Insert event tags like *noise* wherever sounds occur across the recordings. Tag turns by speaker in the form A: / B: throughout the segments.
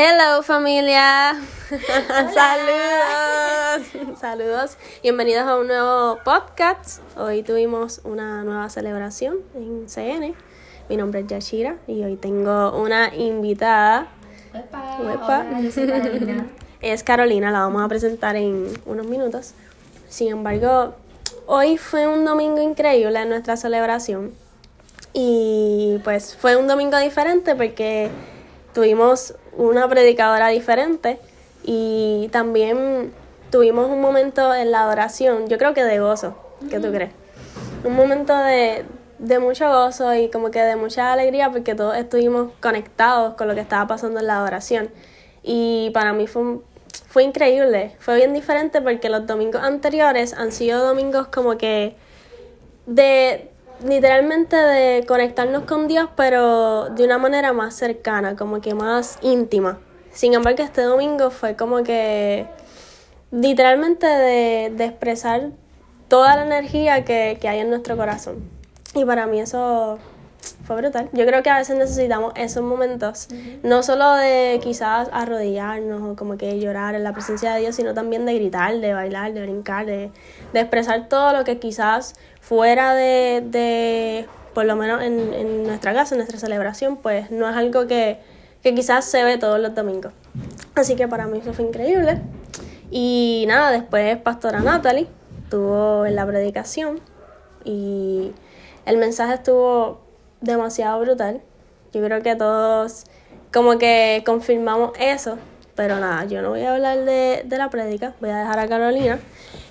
A: Hello familia, *laughs* saludos, saludos, bienvenidos a un nuevo podcast. Hoy tuvimos una nueva celebración en CN. Mi nombre es Yashira y hoy tengo una invitada. *laughs* Es Carolina, la vamos a presentar en unos minutos. Sin embargo, hoy fue un domingo increíble en nuestra celebración y pues fue un domingo diferente porque tuvimos una predicadora diferente y también tuvimos un momento en la adoración, yo creo que de gozo, ¿qué tú crees? Un momento de, de mucho gozo y como que de mucha alegría porque todos estuvimos conectados con lo que estaba pasando en la adoración. Y para mí fue, fue increíble, fue bien diferente porque los domingos anteriores han sido domingos como que de literalmente de conectarnos con Dios, pero de una manera más cercana, como que más íntima. Sin embargo, este domingo fue como que literalmente de, de expresar toda la energía que, que hay en nuestro corazón. Y para mí eso fue brutal. Yo creo que a veces necesitamos esos momentos, no solo de quizás arrodillarnos o como que llorar en la presencia de Dios, sino también de gritar, de bailar, de brincar, de, de expresar todo lo que quizás fuera de, de por lo menos en, en, nuestra casa, en nuestra celebración, pues no es algo que, que quizás se ve todos los domingos. Así que para mí eso fue increíble. Y nada, después Pastora Natalie estuvo en la predicación y el mensaje estuvo demasiado brutal. Yo creo que todos como que confirmamos eso, pero nada, yo no voy a hablar de, de la prédica, voy a dejar a Carolina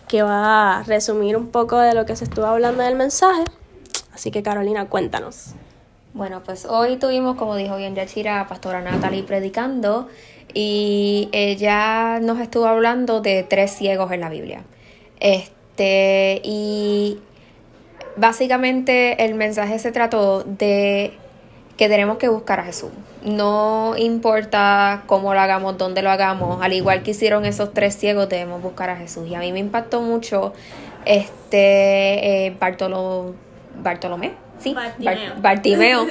A: que va a resumir un poco de lo que se estuvo hablando del mensaje. Así que Carolina, cuéntanos.
B: Bueno, pues hoy tuvimos, como dijo bien Yachira, a Pastora Natalie predicando y ella nos estuvo hablando de tres ciegos en la Biblia. Este, y básicamente el mensaje se trató de que tenemos que buscar a Jesús. No importa cómo lo hagamos, dónde lo hagamos, al igual que hicieron esos tres ciegos, debemos buscar a Jesús. Y a mí me impactó mucho este eh, Bartolo, Bartolomé, sí,
A: Bartimeo.
B: Bar- Bartimeo.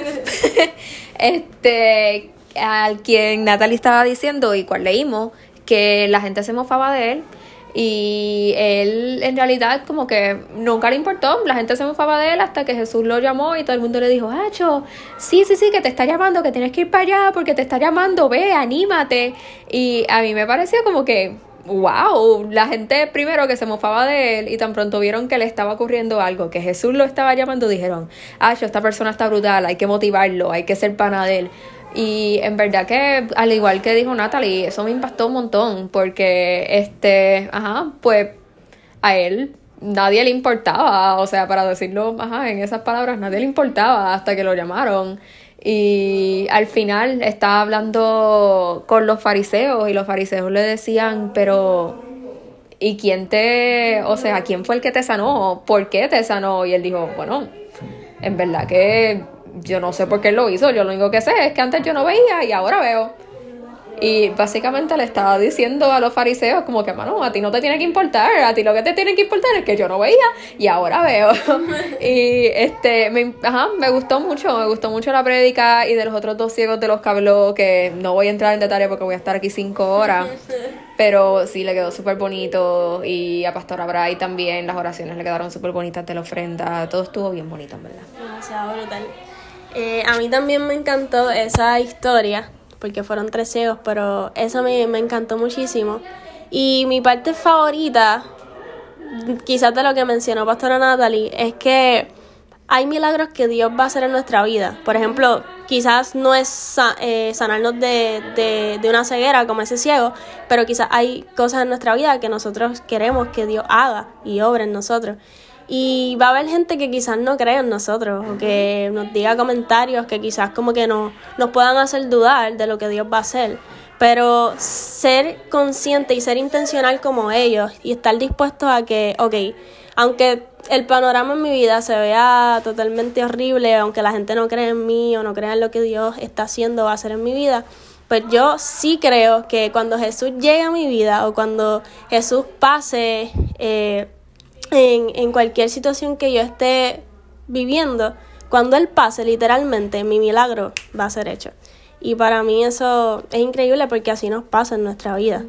B: *laughs* este, al quien Natalie estaba diciendo y cual leímos, que la gente se mofaba de él y él en realidad como que nunca le importó, la gente se mofaba de él hasta que Jesús lo llamó y todo el mundo le dijo, Hacho, sí, sí, sí, que te está llamando, que tienes que ir para allá porque te está llamando, ve, anímate. Y a mí me pareció como que, wow, la gente primero que se mofaba de él y tan pronto vieron que le estaba ocurriendo algo, que Jesús lo estaba llamando, dijeron, Hacho, esta persona está brutal, hay que motivarlo, hay que ser pana de él. Y en verdad que, al igual que dijo Natalie, eso me impactó un montón, porque, este, ajá, pues a él nadie le importaba, o sea, para decirlo, ajá, en esas palabras, nadie le importaba hasta que lo llamaron. Y al final estaba hablando con los fariseos y los fariseos le decían, pero ¿y quién te, o sea, quién fue el que te sanó? ¿Por qué te sanó? Y él dijo, bueno, en verdad que yo no sé por qué él lo hizo, yo lo único que sé es que antes yo no veía y ahora veo. Y básicamente le estaba diciendo a los fariseos como que, mano, a ti no te tiene que importar, a ti lo que te tiene que importar es que yo no veía y ahora veo. *laughs* y este, me, ajá, me gustó mucho, me gustó mucho la prédica y de los otros dos ciegos de los que habló, que no voy a entrar en detalle porque voy a estar aquí cinco horas. *laughs* Pero sí, le quedó súper bonito. Y a Pastora Bray también, las oraciones le quedaron súper bonitas de la ofrenda. Todo estuvo bien bonito, en verdad.
A: Demasiado brutal. Eh, a mí también me encantó esa historia, porque fueron tres ciegos, pero esa me, me encantó muchísimo. Y mi parte favorita, quizás de lo que mencionó Pastora Natalie, es que hay milagros que Dios va a hacer en nuestra vida. Por ejemplo, quizás no es eh, sanarnos de, de, de una ceguera como ese ciego, pero quizás hay cosas en nuestra vida que nosotros queremos que Dios haga y obre en nosotros. Y va a haber gente que quizás no crea en nosotros o que nos diga comentarios que quizás como que no, nos puedan hacer dudar de lo que Dios va a hacer. Pero ser consciente y ser intencional como ellos y estar dispuestos a que, ok, aunque el panorama en mi vida se vea totalmente horrible, aunque la gente no cree en mí o no crea en lo que Dios está haciendo o va a hacer en mi vida, pues yo sí creo que cuando Jesús llegue a mi vida o cuando Jesús pase eh, en, en cualquier situación que yo esté viviendo, cuando Él pase literalmente, mi milagro va a ser hecho. Y para mí eso es increíble porque así nos pasa en nuestra vida,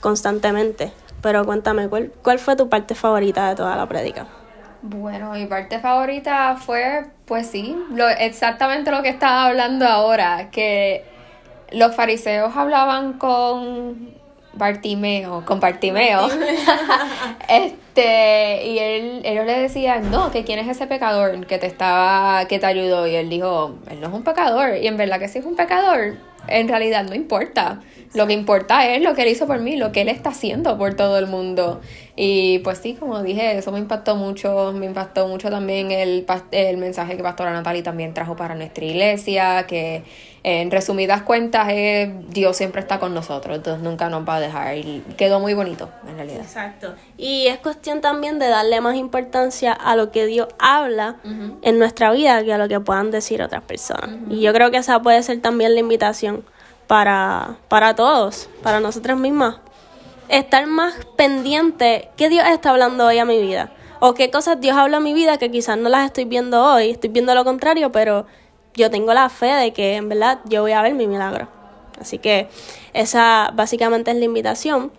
A: constantemente. Pero cuéntame, ¿cuál, ¿cuál fue tu parte favorita de toda la prédica?
B: Bueno, mi parte favorita fue, pues sí, lo, exactamente lo que estaba hablando ahora, que los fariseos hablaban con Bartimeo, con Bartimeo, este, y él, ellos le decían, no, que quién es ese pecador que te estaba, que te ayudó, y él dijo, él no es un pecador, y en verdad que sí es un pecador, en realidad no importa, lo que importa es lo que él hizo por mí, lo que él está haciendo por todo el mundo, y pues sí, como dije, eso me impactó mucho, me impactó mucho también el, el mensaje que Pastora Natalie también trajo para nuestra iglesia, que en resumidas cuentas Dios siempre está con nosotros, entonces nunca nos va a dejar y quedó muy bonito en realidad.
A: Exacto. Y es cuestión también de darle más importancia a lo que Dios habla en nuestra vida que a lo que puedan decir otras personas. Y yo creo que esa puede ser también la invitación para, para todos, para nosotras mismas, estar más pendiente qué Dios está hablando hoy a mi vida. O qué cosas Dios habla a mi vida que quizás no las estoy viendo hoy, estoy viendo lo contrario, pero yo tengo la fe de que en verdad yo voy a ver mi milagro. Así que esa básicamente es la invitación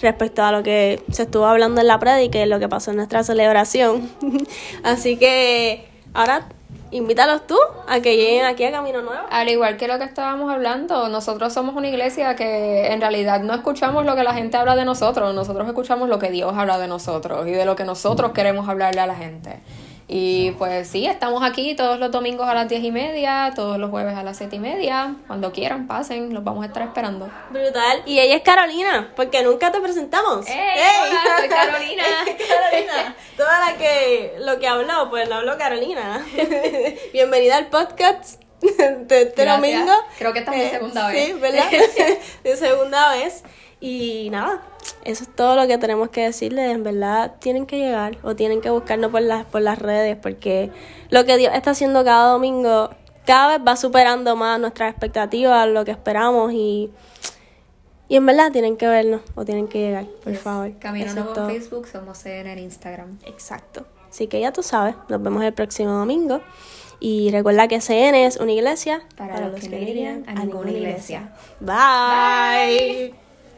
A: respecto a lo que se estuvo hablando en la prédica y lo que pasó en nuestra celebración. *laughs* Así que ahora invítalos tú a que lleguen aquí a Camino Nuevo.
B: Al igual que lo que estábamos hablando, nosotros somos una iglesia que en realidad no escuchamos lo que la gente habla de nosotros, nosotros escuchamos lo que Dios habla de nosotros y de lo que nosotros queremos hablarle a la gente. Y pues sí, estamos aquí todos los domingos a las diez y media, todos los jueves a las siete y media. Cuando quieran, pasen, los vamos a estar esperando.
A: Brutal. Y ella es Carolina, porque nunca te presentamos.
B: ¡Ey! Hola, soy *laughs* Carolina. *laughs*
A: Carolina. Toda la que lo que habló, pues lo habló Carolina. *laughs* Bienvenida al podcast de este domingo.
B: Creo que esta es mi segunda vez.
A: Sí, ¿verdad? de segunda vez. Y nada, eso es todo lo que tenemos que decirles. En verdad, tienen que llegar o tienen que buscarnos por las, por las redes porque lo que Dios está haciendo cada domingo cada vez va superando más nuestras expectativas, lo que esperamos y, y en verdad tienen que vernos o tienen que llegar, por favor.
B: Camino en Facebook, somos en Instagram.
A: Exacto. Así que ya tú sabes, nos vemos el próximo domingo. Y recuerda que CN es una iglesia
B: para, los, que, no irían a, ninguna iglesia.
A: Bye.